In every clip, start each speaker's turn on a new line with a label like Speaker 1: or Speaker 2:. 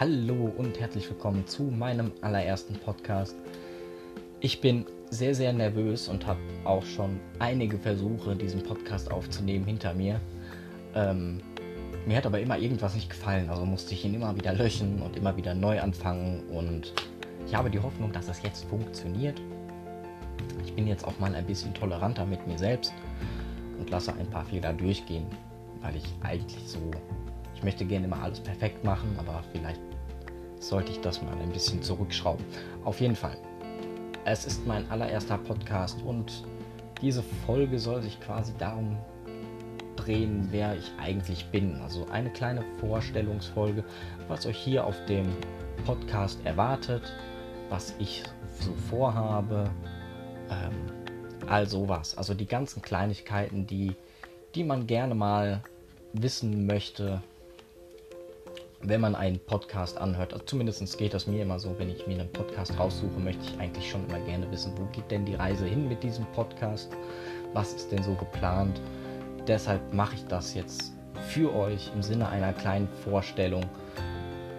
Speaker 1: Hallo und herzlich willkommen zu meinem allerersten Podcast. Ich bin sehr, sehr nervös und habe auch schon einige Versuche, diesen Podcast aufzunehmen hinter mir. Ähm, mir hat aber immer irgendwas nicht gefallen, also musste ich ihn immer wieder löschen und immer wieder neu anfangen und ich habe die Hoffnung, dass es jetzt funktioniert. Ich bin jetzt auch mal ein bisschen toleranter mit mir selbst und lasse ein paar Fehler durchgehen, weil ich eigentlich so ich möchte gerne immer alles perfekt machen, aber vielleicht sollte ich das mal ein bisschen zurückschrauben. Auf jeden Fall. Es ist mein allererster Podcast und diese Folge soll sich quasi darum drehen, wer ich eigentlich bin. Also eine kleine Vorstellungsfolge, was euch hier auf dem Podcast erwartet, was ich so vorhabe, ähm, all sowas. Also die ganzen Kleinigkeiten, die, die man gerne mal wissen möchte, wenn man einen Podcast anhört, also zumindest geht das mir immer so, wenn ich mir einen Podcast raussuche, möchte ich eigentlich schon immer gerne wissen, wo geht denn die Reise hin mit diesem Podcast? Was ist denn so geplant? Deshalb mache ich das jetzt für euch im Sinne einer kleinen Vorstellung.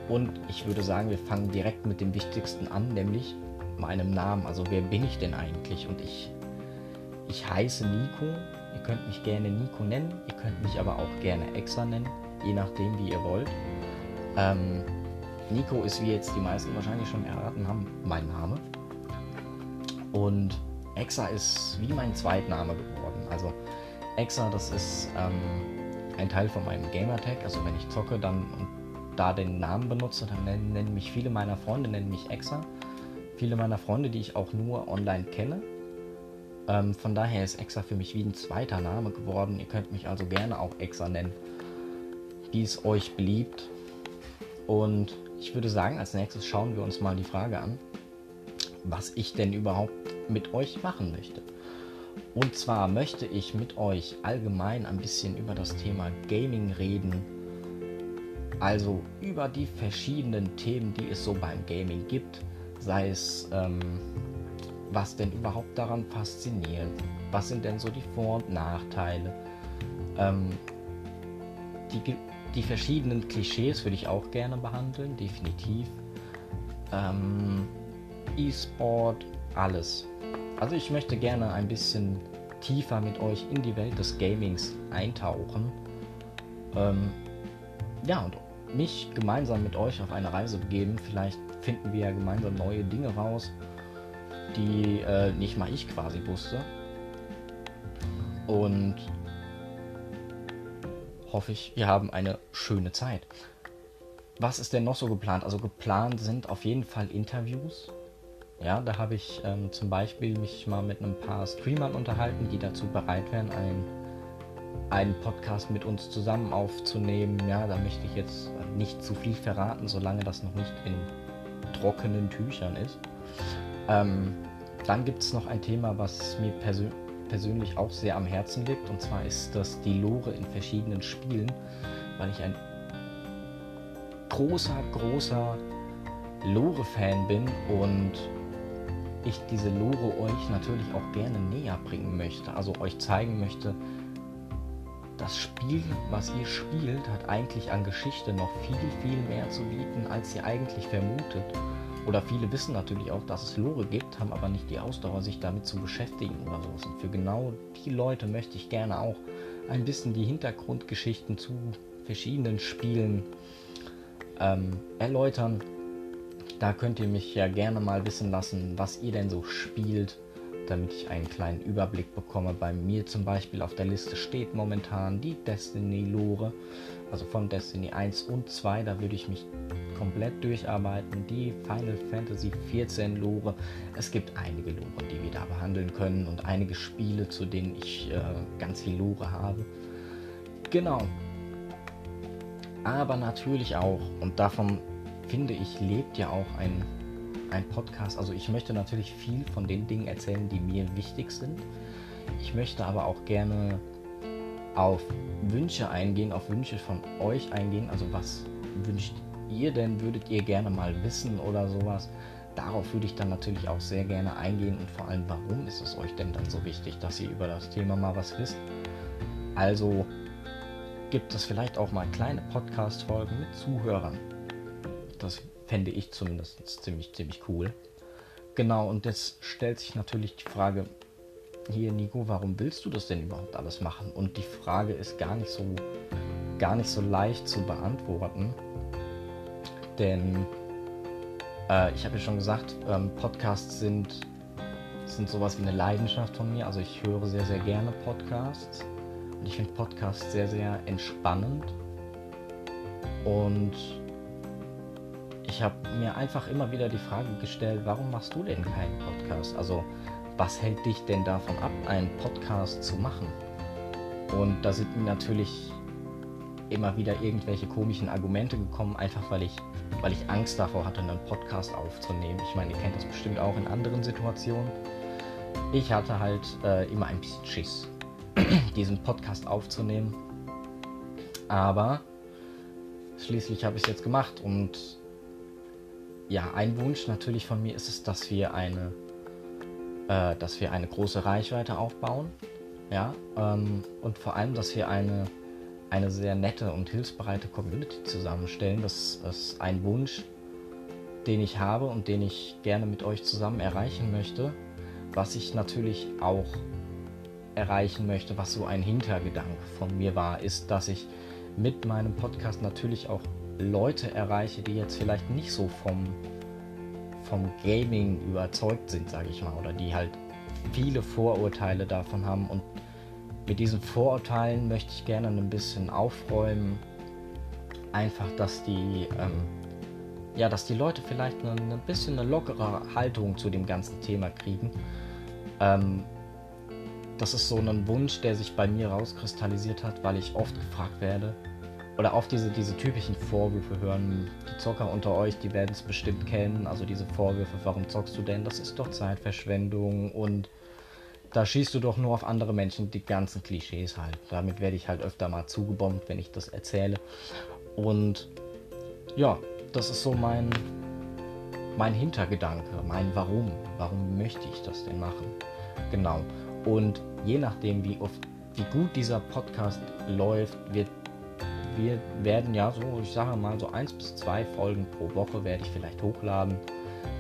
Speaker 1: Und ich würde sagen, wir fangen direkt mit dem Wichtigsten an, nämlich meinem Namen. Also wer bin ich denn eigentlich? Und ich, ich heiße Nico. Ihr könnt mich gerne Nico nennen. Ihr könnt mich aber auch gerne Exa nennen, je nachdem, wie ihr wollt. Ähm, Nico ist, wie jetzt die meisten wahrscheinlich schon erraten haben, mein Name. Und Exa ist wie mein Zweitname geworden. Also Exa, das ist ähm, ein Teil von meinem Gamertag. Also wenn ich zocke dann und da den Namen benutze, dann nennen, nennen mich viele meiner Freunde nennen mich Exa. Viele meiner Freunde, die ich auch nur online kenne. Ähm, von daher ist Exa für mich wie ein zweiter Name geworden. Ihr könnt mich also gerne auch Exa nennen, wie es euch beliebt. Und ich würde sagen, als nächstes schauen wir uns mal die Frage an, was ich denn überhaupt mit euch machen möchte. Und zwar möchte ich mit euch allgemein ein bisschen über das Thema Gaming reden. Also über die verschiedenen Themen, die es so beim Gaming gibt. Sei es, ähm, was denn überhaupt daran fasziniert. Was sind denn so die Vor- und Nachteile. Ähm, die die verschiedenen Klischees würde ich auch gerne behandeln, definitiv. Ähm, E-Sport, alles. Also ich möchte gerne ein bisschen tiefer mit euch in die Welt des Gamings eintauchen. Ähm, ja, und mich gemeinsam mit euch auf eine Reise begeben. Vielleicht finden wir ja gemeinsam neue Dinge raus, die äh, nicht mal ich quasi wusste. Und hoffe ich, wir haben eine schöne Zeit. Was ist denn noch so geplant? Also geplant sind auf jeden Fall Interviews. Ja, da habe ich ähm, zum Beispiel mich mal mit ein paar Streamern unterhalten, die dazu bereit wären, einen, einen Podcast mit uns zusammen aufzunehmen. Ja, da möchte ich jetzt nicht zu viel verraten, solange das noch nicht in trockenen Tüchern ist. Ähm, dann gibt es noch ein Thema, was mir persönlich persönlich auch sehr am Herzen liegt. Und zwar ist das die Lore in verschiedenen Spielen, weil ich ein großer, großer Lore-Fan bin und ich diese Lore euch natürlich auch gerne näher bringen möchte. Also euch zeigen möchte, das Spiel, was ihr spielt, hat eigentlich an Geschichte noch viel, viel mehr zu bieten, als ihr eigentlich vermutet. Oder viele wissen natürlich auch, dass es Lore gibt, haben aber nicht die Ausdauer, sich damit zu beschäftigen oder so. Und für genau die Leute möchte ich gerne auch ein bisschen die Hintergrundgeschichten zu verschiedenen Spielen ähm, erläutern. Da könnt ihr mich ja gerne mal wissen lassen, was ihr denn so spielt, damit ich einen kleinen Überblick bekomme. Bei mir zum Beispiel auf der Liste steht momentan die Destiny Lore, also von Destiny 1 und 2. Da würde ich mich komplett durcharbeiten. Die Final Fantasy 14 Lore. Es gibt einige Lore, die wir da behandeln können und einige Spiele, zu denen ich äh, ganz viel Lore habe. Genau. Aber natürlich auch, und davon finde ich, lebt ja auch ein, ein Podcast. Also ich möchte natürlich viel von den Dingen erzählen, die mir wichtig sind. Ich möchte aber auch gerne auf Wünsche eingehen, auf Wünsche von euch eingehen. Also was wünscht ihr denn, würdet ihr gerne mal wissen oder sowas? Darauf würde ich dann natürlich auch sehr gerne eingehen und vor allem, warum ist es euch denn dann so wichtig, dass ihr über das Thema mal was wisst? Also gibt es vielleicht auch mal kleine Podcast-Folgen mit Zuhörern. Das fände ich zumindest ziemlich, ziemlich cool. Genau, und jetzt stellt sich natürlich die Frage, hier Nico, warum willst du das denn überhaupt alles machen? Und die Frage ist gar nicht so, gar nicht so leicht zu beantworten. Denn äh, ich habe ja schon gesagt, ähm, Podcasts sind, sind sowas wie eine Leidenschaft von mir. Also ich höre sehr, sehr gerne Podcasts. Und ich finde Podcasts sehr, sehr entspannend. Und ich habe mir einfach immer wieder die Frage gestellt, warum machst du denn keinen Podcast? Also was hält dich denn davon ab, einen Podcast zu machen? Und da sind mir natürlich immer wieder irgendwelche komischen Argumente gekommen, einfach weil ich, weil ich Angst davor hatte, einen Podcast aufzunehmen. Ich meine, ihr kennt das bestimmt auch in anderen Situationen. Ich hatte halt äh, immer ein bisschen Schiss, diesen Podcast aufzunehmen. Aber schließlich habe ich es jetzt gemacht und ja, ein Wunsch natürlich von mir ist es, dass wir eine, äh, dass wir eine große Reichweite aufbauen. Ja, ähm, und vor allem, dass wir eine, eine sehr nette und hilfsbereite Community zusammenstellen. Das ist ein Wunsch, den ich habe und den ich gerne mit euch zusammen erreichen möchte. Was ich natürlich auch erreichen möchte, was so ein Hintergedanke von mir war, ist, dass ich mit meinem Podcast natürlich auch Leute erreiche, die jetzt vielleicht nicht so vom, vom Gaming überzeugt sind, sage ich mal, oder die halt viele Vorurteile davon haben. Und mit diesen Vorurteilen möchte ich gerne ein bisschen aufräumen. Einfach, dass die, ähm, ja, dass die Leute vielleicht ein, bisschen eine lockere Haltung zu dem ganzen Thema kriegen. Ähm, das ist so ein Wunsch, der sich bei mir rauskristallisiert hat, weil ich oft gefragt werde, oder auch diese, diese typischen Vorwürfe hören. Die Zocker unter euch, die werden es bestimmt kennen. Also diese Vorwürfe, warum zockst du denn? Das ist doch Zeitverschwendung und da schießt du doch nur auf andere Menschen, die ganzen Klischees halt. Damit werde ich halt öfter mal zugebombt, wenn ich das erzähle. Und ja, das ist so mein, mein Hintergedanke, mein Warum. Warum möchte ich das denn machen? Genau. Und je nachdem, wie, oft, wie gut dieser Podcast läuft, wird wir werden ja so, ich sage mal, so eins bis zwei Folgen pro Woche werde ich vielleicht hochladen.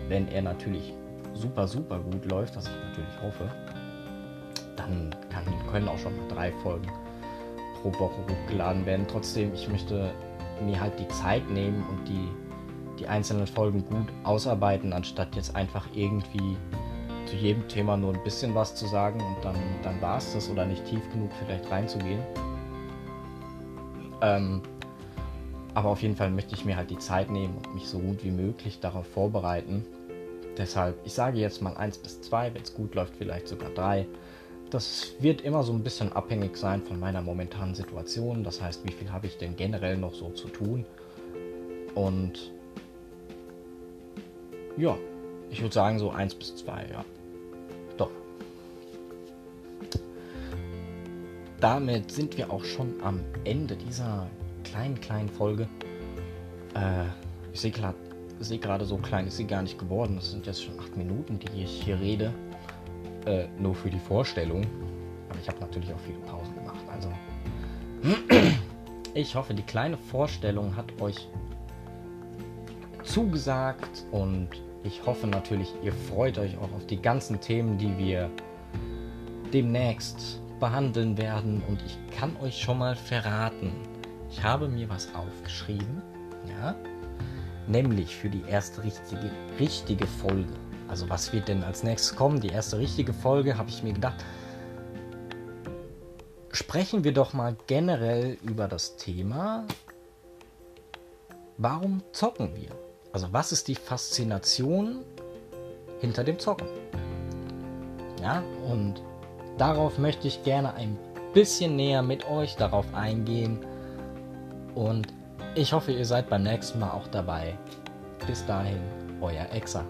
Speaker 1: Wenn er natürlich super, super gut läuft, was ich natürlich hoffe, dann kann, können auch schon mal drei Folgen pro Woche hochgeladen werden. Trotzdem, ich möchte mir halt die Zeit nehmen und die, die einzelnen Folgen gut ausarbeiten, anstatt jetzt einfach irgendwie zu jedem Thema nur ein bisschen was zu sagen und dann, dann war es das oder nicht tief genug vielleicht reinzugehen. Ähm, aber auf jeden Fall möchte ich mir halt die Zeit nehmen und mich so gut wie möglich darauf vorbereiten. Deshalb, ich sage jetzt mal 1 bis 2, wenn es gut läuft, vielleicht sogar 3. Das wird immer so ein bisschen abhängig sein von meiner momentanen Situation. Das heißt, wie viel habe ich denn generell noch so zu tun? Und ja, ich würde sagen so 1 bis 2, ja. Damit sind wir auch schon am Ende dieser kleinen, kleinen Folge. Äh, ich sehe gerade seh so klein ist sie gar nicht geworden. Das sind jetzt schon acht Minuten, die ich hier rede. Äh, nur für die Vorstellung. Aber ich habe natürlich auch viele Pausen gemacht. Also ich hoffe, die kleine Vorstellung hat euch zugesagt und ich hoffe natürlich, ihr freut euch auch auf die ganzen Themen, die wir demnächst behandeln werden und ich kann euch schon mal verraten, ich habe mir was aufgeschrieben, ja, nämlich für die erste richtige, richtige Folge. Also was wird denn als nächstes kommen? Die erste richtige Folge habe ich mir gedacht, sprechen wir doch mal generell über das Thema, warum zocken wir? Also was ist die Faszination hinter dem Zocken? Ja, und Darauf möchte ich gerne ein bisschen näher mit euch darauf eingehen. Und ich hoffe, ihr seid beim nächsten Mal auch dabei. Bis dahin, euer Exa.